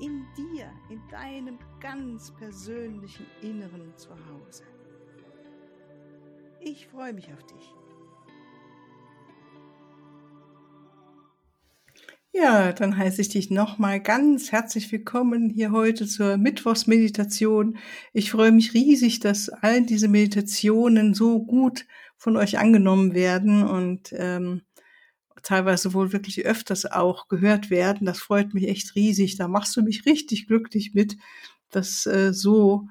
in dir, in deinem ganz persönlichen Inneren zu Hause. Ich freue mich auf dich. Ja, dann heiße ich dich nochmal ganz herzlich willkommen hier heute zur Mittwochsmeditation. Ich freue mich riesig, dass all diese Meditationen so gut von euch angenommen werden und ähm, teilweise wohl wirklich öfters auch gehört werden. Das freut mich echt riesig. Da machst du mich richtig glücklich mit, dass äh, so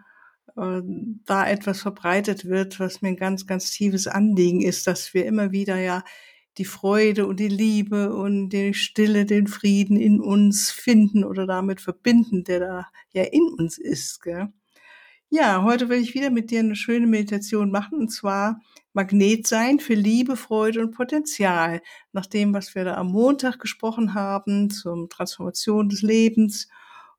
äh, da etwas verbreitet wird, was mir ein ganz, ganz tiefes Anliegen ist, dass wir immer wieder ja die Freude und die Liebe und die Stille, den Frieden in uns finden oder damit verbinden, der da ja in uns ist. Gell? Ja, heute will ich wieder mit dir eine schöne Meditation machen und zwar Magnet sein für Liebe, Freude und Potenzial. Nach dem, was wir da am Montag gesprochen haben, zum Transformation des Lebens.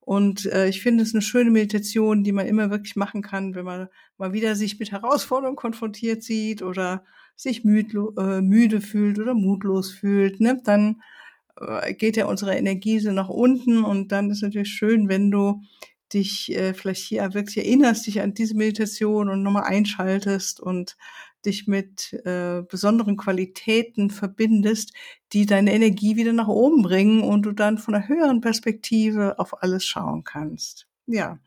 Und äh, ich finde es eine schöne Meditation, die man immer wirklich machen kann, wenn man mal wieder sich mit Herausforderungen konfrontiert sieht oder sich müdlo, äh, müde fühlt oder mutlos fühlt. Ne? Dann äh, geht ja unsere Energie so nach unten und dann ist natürlich schön, wenn du dich äh, vielleicht hier wirklich erinnerst, dich an diese Meditation und nochmal einschaltest und dich mit äh, besonderen Qualitäten verbindest, die deine Energie wieder nach oben bringen und du dann von einer höheren Perspektive auf alles schauen kannst. Ja,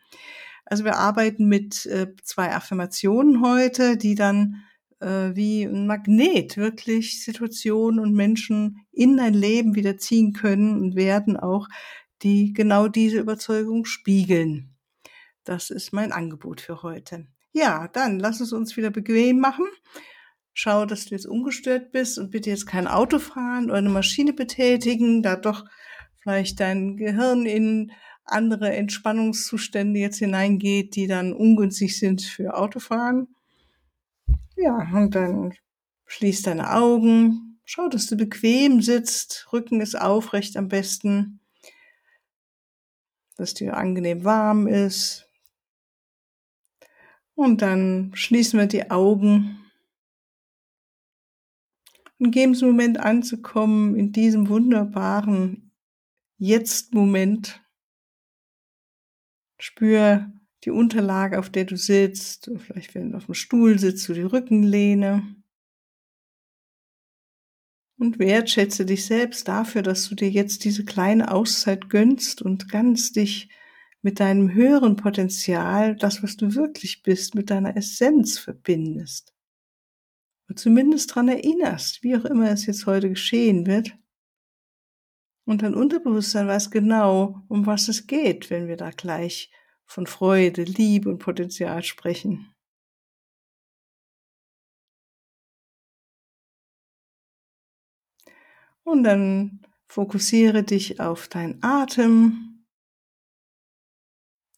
also wir arbeiten mit äh, zwei Affirmationen heute, die dann äh, wie ein Magnet wirklich Situationen und Menschen in dein Leben wieder ziehen können und werden auch, die genau diese Überzeugung spiegeln. Das ist mein Angebot für heute. Ja, dann lass es uns wieder bequem machen. Schau, dass du jetzt ungestört bist und bitte jetzt kein Auto fahren oder eine Maschine betätigen, da doch vielleicht dein Gehirn in andere Entspannungszustände jetzt hineingeht, die dann ungünstig sind für Autofahren. Ja, und dann schließ deine Augen. Schau, dass du bequem sitzt. Rücken ist aufrecht am besten. Dass dir angenehm warm ist. Und dann schließen wir die Augen und geben es Moment anzukommen in diesem wunderbaren Jetzt-Moment. Spür die Unterlage, auf der du sitzt, vielleicht wenn du auf dem Stuhl sitzt, so die Rückenlehne. Und wertschätze dich selbst dafür, dass du dir jetzt diese kleine Auszeit gönnst und ganz dich mit deinem höheren Potenzial, das, was du wirklich bist, mit deiner Essenz verbindest. Und zumindest dran erinnerst, wie auch immer es jetzt heute geschehen wird. Und dein Unterbewusstsein weiß genau, um was es geht, wenn wir da gleich von Freude, Liebe und Potenzial sprechen. Und dann fokussiere dich auf deinen Atem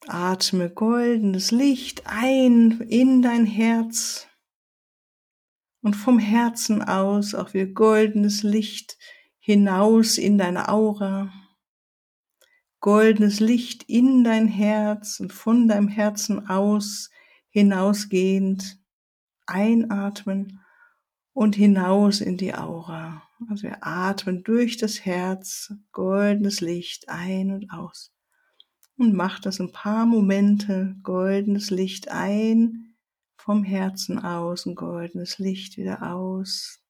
Atme goldenes Licht ein in dein Herz und vom Herzen aus auch wieder goldenes Licht hinaus in deine Aura. Goldenes Licht in dein Herz und von deinem Herzen aus hinausgehend einatmen und hinaus in die Aura. Also wir atmen durch das Herz goldenes Licht ein und aus und mach das ein paar Momente, goldenes Licht ein, vom Herzen aus ein goldenes Licht wieder aus.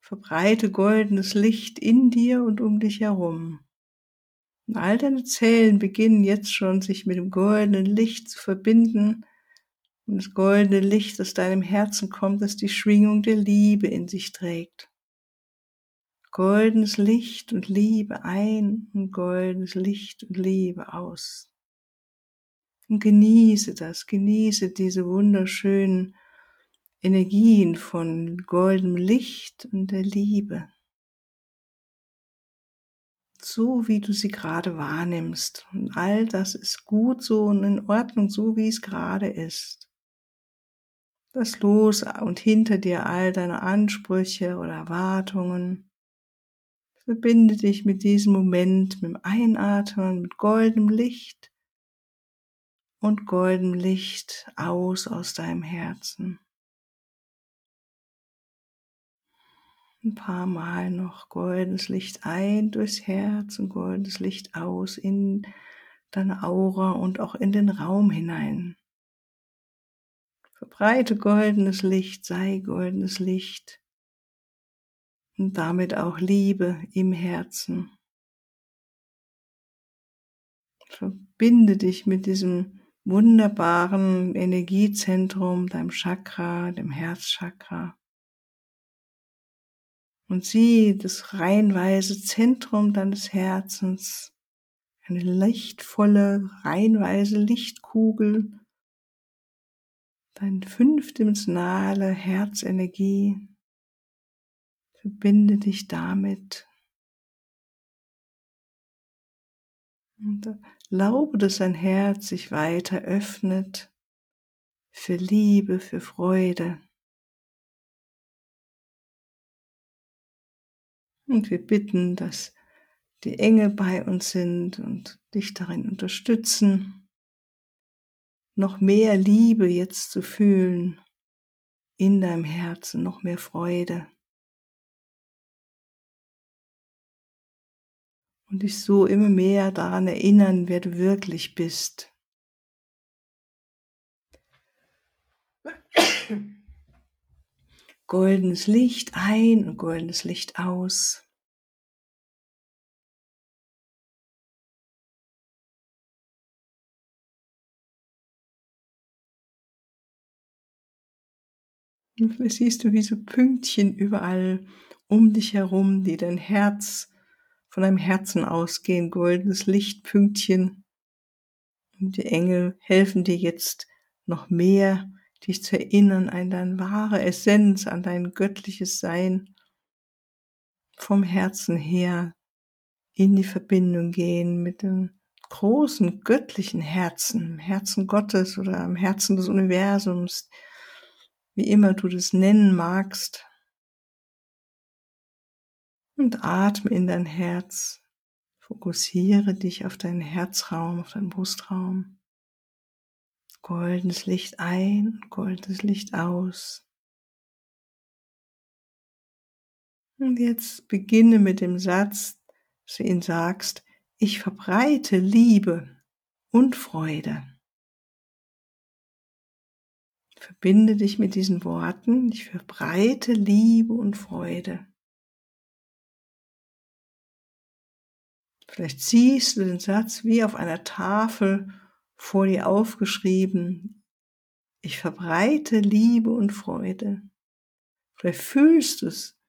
Verbreite goldenes Licht in dir und um dich herum. Und all deine Zellen beginnen jetzt schon, sich mit dem goldenen Licht zu verbinden. Und das goldene Licht aus deinem Herzen kommt, das die Schwingung der Liebe in sich trägt goldenes Licht und Liebe ein und goldenes Licht und Liebe aus. Und genieße das, genieße diese wunderschönen Energien von goldenem Licht und der Liebe. so, wie du sie gerade wahrnimmst. Und all das ist gut so und in Ordnung, so wie es gerade ist. Lass los und hinter dir all deine Ansprüche oder Erwartungen. Verbinde dich mit diesem Moment, mit dem Einatmen, mit goldenem Licht und goldenem Licht aus aus deinem Herzen. Ein paar Mal noch goldenes Licht ein durchs Herz und goldenes Licht aus in deine Aura und auch in den Raum hinein. Verbreite goldenes Licht, sei goldenes Licht und damit auch Liebe im Herzen. Verbinde dich mit diesem wunderbaren Energiezentrum, deinem Chakra, dem Herzchakra und sieh das reinweise Zentrum deines Herzens, eine lichtvolle, reinweise Lichtkugel, deine fünfdimensionale Herzenergie, verbinde dich damit. Und erlaube, dass dein Herz sich weiter öffnet für Liebe, für Freude. Und wir bitten, dass die Engel bei uns sind und dich darin unterstützen, noch mehr Liebe jetzt zu fühlen in deinem Herzen, noch mehr Freude. Und dich so immer mehr daran erinnern, wer du wirklich bist. goldenes Licht ein und goldenes Licht aus. Und siehst du wie so Pünktchen überall um dich herum, die dein Herz von deinem Herzen ausgehen, goldenes Lichtpünktchen. Und die Engel helfen dir jetzt noch mehr dich zu erinnern an deine wahre Essenz, an dein göttliches Sein, vom Herzen her in die Verbindung gehen mit dem großen göttlichen Herzen, im Herzen Gottes oder im Herzen des Universums, wie immer du das nennen magst. Und atme in dein Herz. Fokussiere dich auf deinen Herzraum, auf deinen Brustraum goldenes Licht ein, goldenes Licht aus. Und jetzt beginne mit dem Satz, dass du ihn sagst, ich verbreite Liebe und Freude. Verbinde dich mit diesen Worten, ich verbreite Liebe und Freude. Vielleicht siehst du den Satz wie auf einer Tafel vor dir aufgeschrieben, ich verbreite Liebe und Freude. Vielleicht fühlst du es,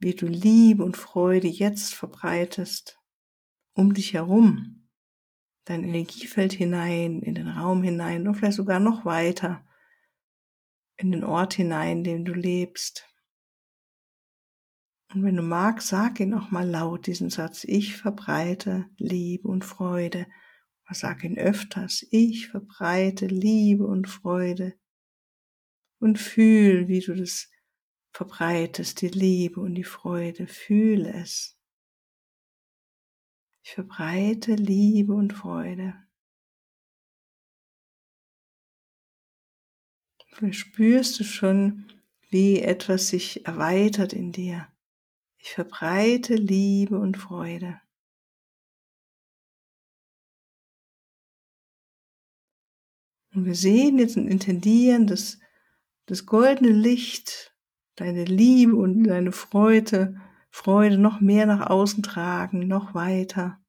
wie du Liebe und Freude jetzt verbreitest, um dich herum, dein Energiefeld hinein, in den Raum hinein und vielleicht sogar noch weiter, in den Ort hinein, in dem du lebst. Und wenn du magst, sag ihn auch mal laut, diesen Satz, ich verbreite Liebe und Freude Sag ihn öfters, ich verbreite Liebe und Freude und fühl, wie du das verbreitest, die Liebe und die Freude, fühle es. Ich verbreite Liebe und Freude. Vielleicht spürst du schon, wie etwas sich erweitert in dir. Ich verbreite Liebe und Freude. Und wir sehen jetzt und intendieren, dass das goldene Licht, deine Liebe und deine Freude, Freude noch mehr nach außen tragen, noch weiter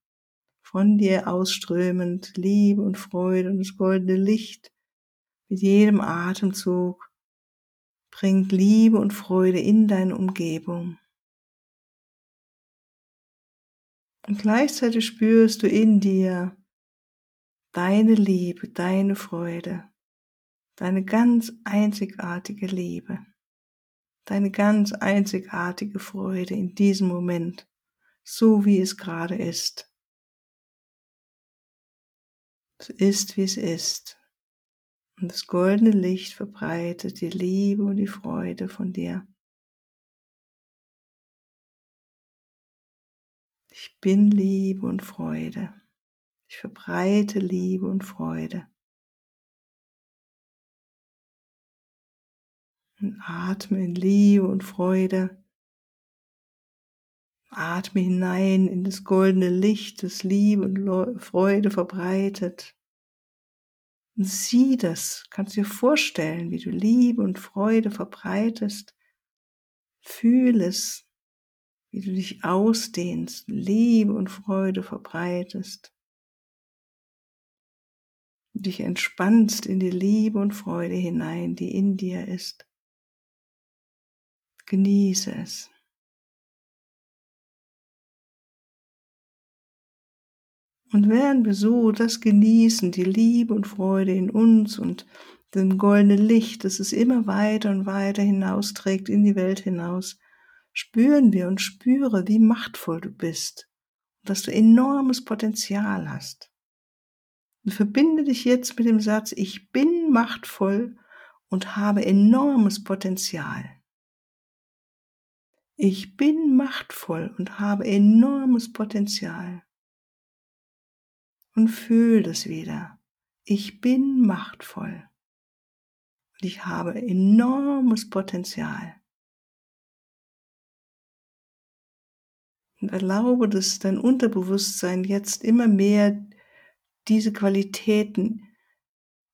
von dir ausströmend, Liebe und Freude und das goldene Licht mit jedem Atemzug bringt Liebe und Freude in deine Umgebung. Und gleichzeitig spürst du in dir, deine Liebe, deine Freude, deine ganz einzigartige Liebe, deine ganz einzigartige Freude in diesem Moment, so wie es gerade ist. Es ist, wie es ist. Und das goldene Licht verbreitet die Liebe und die Freude von dir. Ich bin Liebe und Freude. Ich verbreite Liebe und Freude. Und atme in Liebe und Freude. Atme hinein in das goldene Licht, das Liebe und Freude verbreitet. Und sieh das, kannst dir vorstellen, wie du Liebe und Freude verbreitest. Fühl es, wie du dich ausdehnst, Liebe und Freude verbreitest. dich entspannst in die Liebe und Freude hinein, die in dir ist. Genieße es. Und während wir so das genießen, die Liebe und Freude in uns und dem goldenen Licht, das es immer weiter und weiter hinausträgt in die Welt hinaus, spüren wir und spüre, wie machtvoll du bist und dass du enormes Potenzial hast. Und verbinde dich jetzt mit dem Satz, ich bin machtvoll und habe enormes Potenzial. Ich bin machtvoll und habe enormes Potenzial und fühl das wieder. Ich bin machtvoll und ich habe enormes Potenzial. Und erlaube, dass dein Unterbewusstsein jetzt immer mehr diese Qualitäten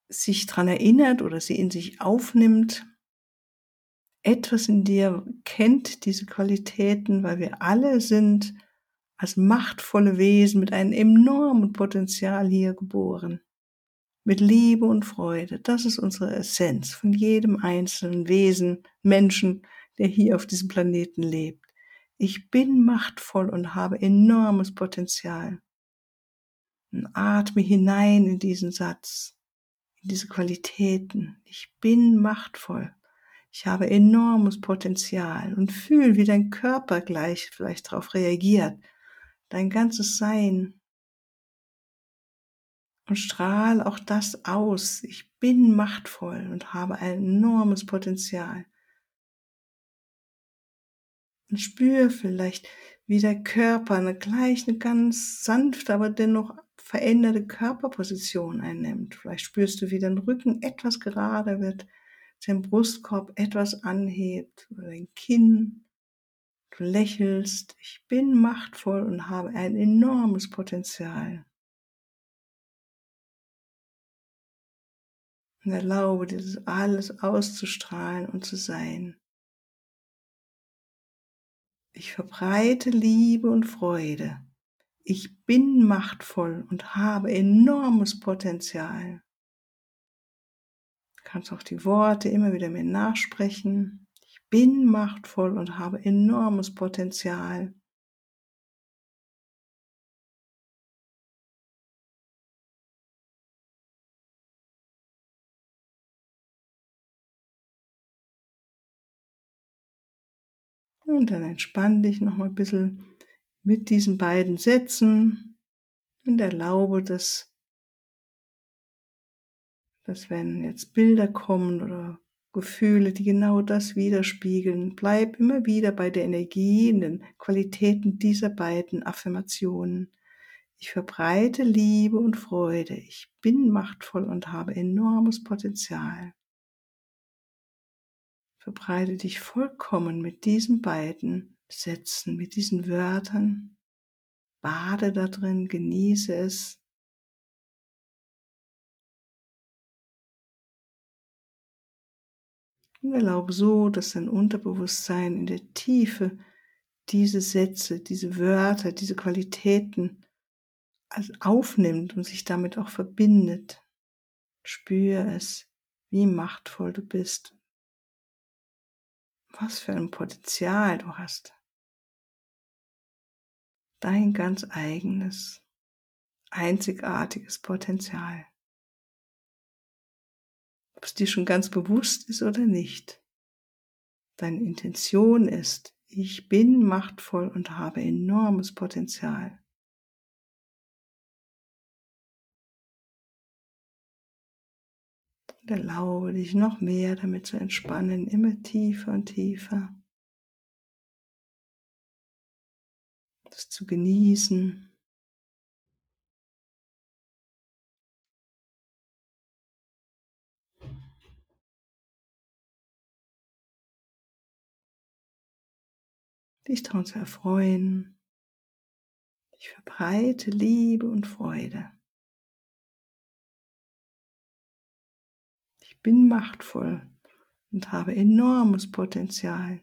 sich dran erinnert oder sie in sich aufnimmt. Etwas in dir kennt diese Qualitäten, weil wir alle sind als machtvolle Wesen mit einem enormen Potenzial hier geboren. Mit Liebe und Freude. Das ist unsere Essenz von jedem einzelnen Wesen, Menschen, der hier auf diesem Planeten lebt. Ich bin machtvoll und habe enormes Potenzial. Und atme hinein in diesen Satz, in diese Qualitäten. Ich bin machtvoll. Ich habe enormes Potenzial und fühl, wie dein Körper gleich vielleicht darauf reagiert, dein ganzes Sein. Und strahl auch das aus. Ich bin machtvoll und habe ein enormes Potenzial. Und spür vielleicht, wie der Körper eine gleich eine ganz sanfte, aber dennoch veränderte Körperposition einnimmt. Vielleicht spürst du, wie dein Rücken etwas gerade wird, dein Brustkorb etwas anhebt oder dein Kinn Du lächelst, ich bin machtvoll und habe ein enormes Potenzial. Und erlaube dieses alles auszustrahlen und zu sein. Ich verbreite Liebe und Freude. Ich bin machtvoll und habe enormes Potenzial. Du kannst auch die Worte immer wieder mir nachsprechen bin machtvoll und habe enormes Potenzial. Und dann entspann dich noch mal ein bisschen mit diesen beiden Sätzen und erlaube, dass, dass wenn jetzt Bilder kommen oder Gefühle, die genau das widerspiegeln. Bleib immer wieder bei der Energie und den Qualitäten dieser beiden Affirmationen. Ich verbreite Liebe und Freude. Ich bin machtvoll und habe enormes Potenzial. Verbreite dich vollkommen mit diesen beiden Sätzen, mit diesen Wörtern. Bade da drin, genieße es Und erlaube so, dass dein Unterbewusstsein in der Tiefe diese Sätze, diese Wörter, diese Qualitäten aufnimmt und sich damit auch verbindet. Spür es, wie machtvoll du bist. Was für ein Potenzial du hast. Dein ganz eigenes, einzigartiges Potenzial ob es dir schon ganz bewusst ist oder nicht. Deine Intention ist, Ich bin machtvoll und habe enormes Potenzial. Erlaube dich noch mehr damit zu entspannen, immer tiefer und tiefer. Das zu genießen. dich daran zu erfreuen. Ich verbreite Liebe und Freude. Bin machtvoll und habe enormes Potenzial.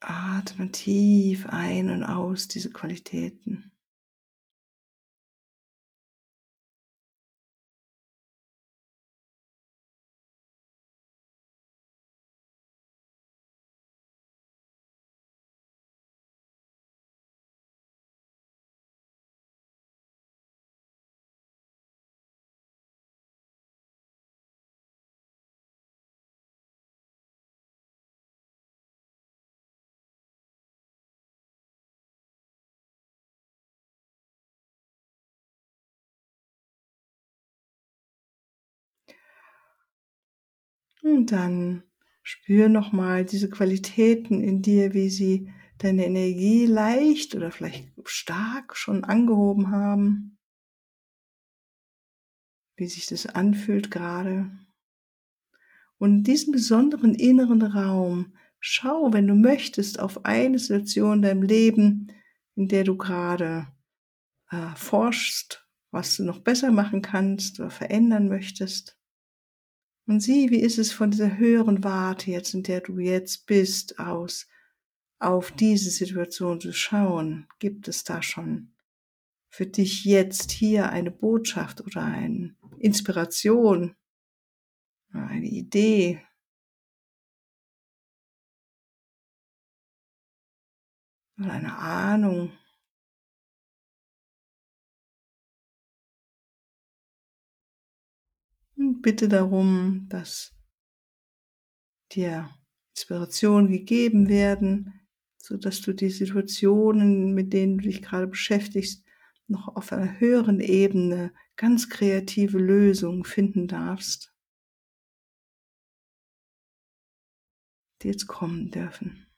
Atme tief ein und aus diese Qualitäten. Und dann spür nochmal diese Qualitäten in dir, wie sie deine Energie leicht oder vielleicht stark schon angehoben haben. Wie sich das anfühlt gerade. Und in diesem besonderen inneren Raum schau, wenn du möchtest, auf eine Situation in deinem Leben, in der du gerade äh, forschst, was du noch besser machen kannst oder verändern möchtest. Und sieh, wie ist es von dieser höheren Warte jetzt, in der du jetzt bist, aus, auf diese Situation zu schauen? Gibt es da schon für dich jetzt hier eine Botschaft oder eine Inspiration, eine Idee? Oder eine Ahnung? Und bitte darum, dass dir Inspirationen gegeben werden, so dass du die Situationen, mit denen du dich gerade beschäftigst, noch auf einer höheren Ebene ganz kreative Lösungen finden darfst, die jetzt kommen dürfen.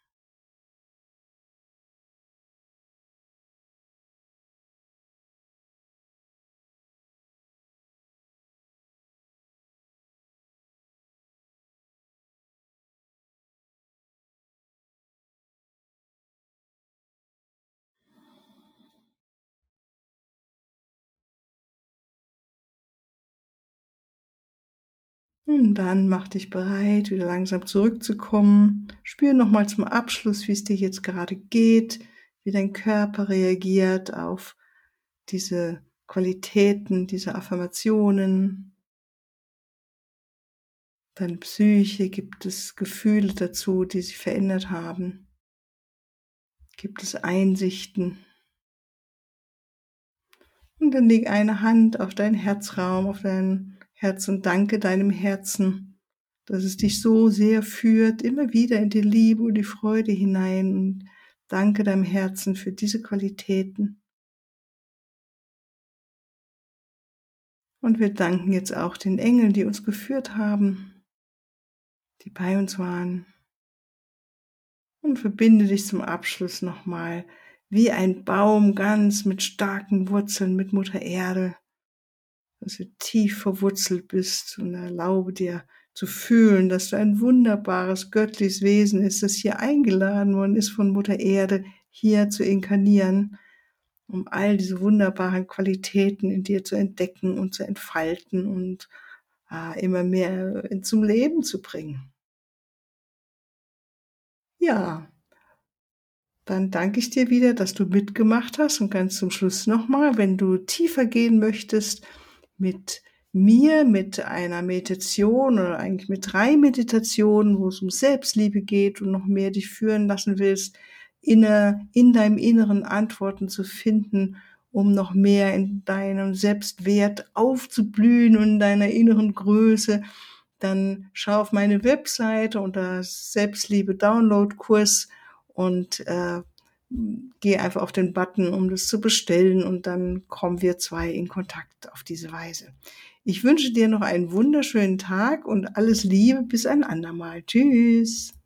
Und dann mach dich bereit, wieder langsam zurückzukommen. Spür nochmal zum Abschluss, wie es dir jetzt gerade geht, wie dein Körper reagiert auf diese Qualitäten, diese Affirmationen. Deine Psyche, gibt es Gefühle dazu, die sich verändert haben? Gibt es Einsichten? Und dann leg eine Hand auf deinen Herzraum, auf deinen Herz und danke deinem Herzen, dass es dich so sehr führt, immer wieder in die Liebe und die Freude hinein und danke deinem Herzen für diese Qualitäten. Und wir danken jetzt auch den Engeln, die uns geführt haben, die bei uns waren. Und verbinde dich zum Abschluss nochmal wie ein Baum ganz mit starken Wurzeln mit Mutter Erde dass du tief verwurzelt bist und erlaube dir zu fühlen, dass du ein wunderbares göttliches Wesen ist, das hier eingeladen worden ist von Mutter Erde, hier zu inkarnieren, um all diese wunderbaren Qualitäten in dir zu entdecken und zu entfalten und äh, immer mehr zum Leben zu bringen. Ja, dann danke ich dir wieder, dass du mitgemacht hast und ganz zum Schluss nochmal, wenn du tiefer gehen möchtest, mit mir, mit einer Meditation oder eigentlich mit drei Meditationen, wo es um Selbstliebe geht und noch mehr dich führen lassen willst, in, in deinem Inneren Antworten zu finden um noch mehr in deinem Selbstwert aufzublühen und in deiner inneren Größe, dann schau auf meine Webseite unter Selbstliebe Download Kurs und äh, geh einfach auf den Button, um das zu bestellen und dann kommen wir zwei in Kontakt auf diese Weise. Ich wünsche dir noch einen wunderschönen Tag und alles Liebe bis ein andermal. Tschüss.